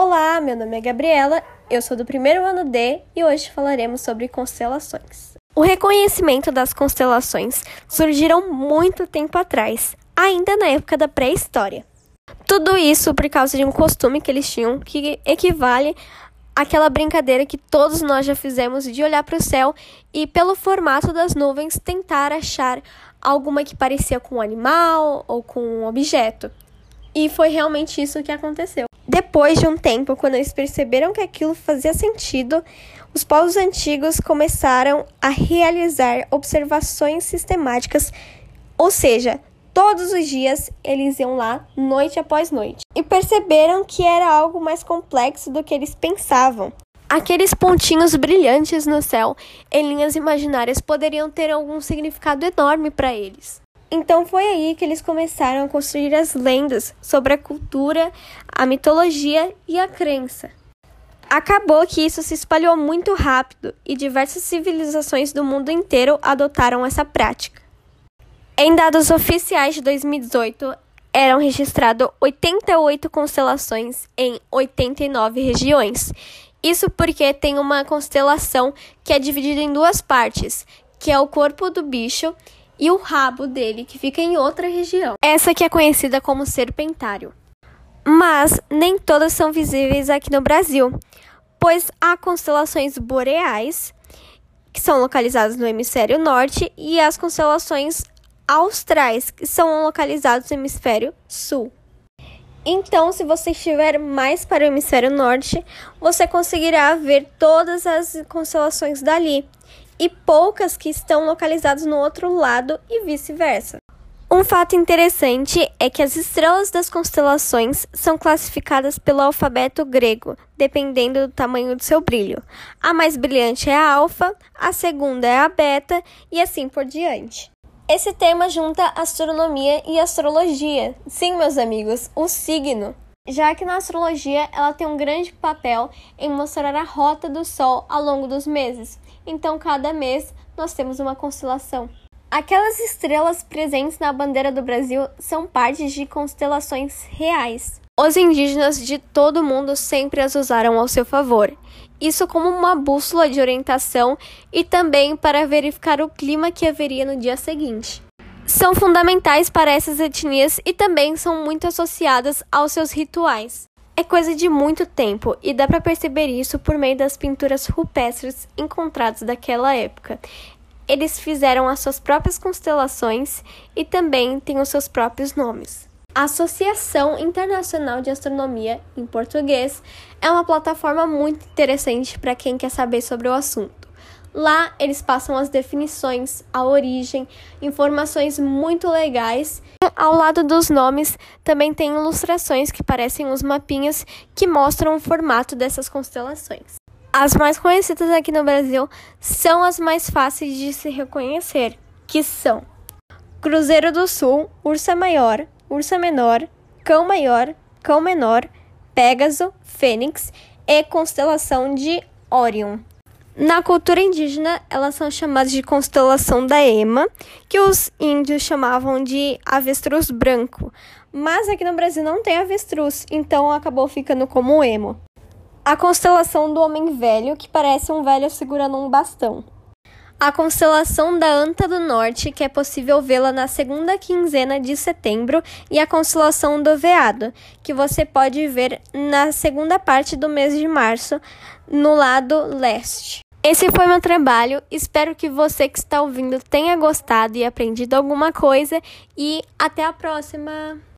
Olá, meu nome é Gabriela, eu sou do primeiro ano D e hoje falaremos sobre constelações. O reconhecimento das constelações surgiram muito tempo atrás, ainda na época da pré-história. Tudo isso por causa de um costume que eles tinham que equivale àquela brincadeira que todos nós já fizemos de olhar para o céu e, pelo formato das nuvens, tentar achar alguma que parecia com um animal ou com um objeto. E foi realmente isso que aconteceu. Depois de um tempo, quando eles perceberam que aquilo fazia sentido, os povos antigos começaram a realizar observações sistemáticas, ou seja, todos os dias eles iam lá, noite após noite, e perceberam que era algo mais complexo do que eles pensavam. Aqueles pontinhos brilhantes no céu, em linhas imaginárias, poderiam ter algum significado enorme para eles. Então foi aí que eles começaram a construir as lendas sobre a cultura, a mitologia e a crença. Acabou que isso se espalhou muito rápido e diversas civilizações do mundo inteiro adotaram essa prática. Em dados oficiais de 2018, eram registradas 88 constelações em 89 regiões. Isso porque tem uma constelação que é dividida em duas partes, que é o corpo do bicho e o rabo dele, que fica em outra região. Essa que é conhecida como serpentário. Mas nem todas são visíveis aqui no Brasil, pois há constelações boreais, que são localizadas no hemisfério norte, e as constelações austrais, que são localizadas no hemisfério sul. Então, se você estiver mais para o hemisfério norte, você conseguirá ver todas as constelações dali e poucas que estão localizadas no outro lado e vice-versa. Um fato interessante é que as estrelas das constelações são classificadas pelo alfabeto grego, dependendo do tamanho do seu brilho. A mais brilhante é a alfa, a segunda é a beta e assim por diante. Esse tema junta astronomia e astrologia. Sim, meus amigos, o signo. Já que na astrologia ela tem um grande papel em mostrar a rota do Sol ao longo dos meses. Então, cada mês nós temos uma constelação. Aquelas estrelas presentes na bandeira do Brasil são partes de constelações reais. Os indígenas de todo o mundo sempre as usaram ao seu favor, isso como uma bússola de orientação e também para verificar o clima que haveria no dia seguinte. São fundamentais para essas etnias e também são muito associadas aos seus rituais. É coisa de muito tempo e dá para perceber isso por meio das pinturas rupestres encontradas daquela época. Eles fizeram as suas próprias constelações e também têm os seus próprios nomes. A Associação Internacional de Astronomia, em português, é uma plataforma muito interessante para quem quer saber sobre o assunto. Lá eles passam as definições, a origem, informações muito legais. Ao lado dos nomes também tem ilustrações que parecem uns mapinhas que mostram o formato dessas constelações. As mais conhecidas aqui no Brasil são as mais fáceis de se reconhecer, que são Cruzeiro do Sul, Ursa Maior, Ursa Menor, Cão Maior, Cão Menor, Pégaso, Fênix e constelação de Órion. Na cultura indígena, elas são chamadas de constelação da Ema, que os índios chamavam de avestruz branco. Mas aqui no Brasil não tem avestruz, então acabou ficando como emo. A constelação do Homem Velho, que parece um velho segurando um bastão a constelação da Anta do Norte, que é possível vê-la na segunda quinzena de setembro, e a constelação do Veado, que você pode ver na segunda parte do mês de março, no lado leste. Esse foi meu trabalho. Espero que você que está ouvindo tenha gostado e aprendido alguma coisa. E até a próxima!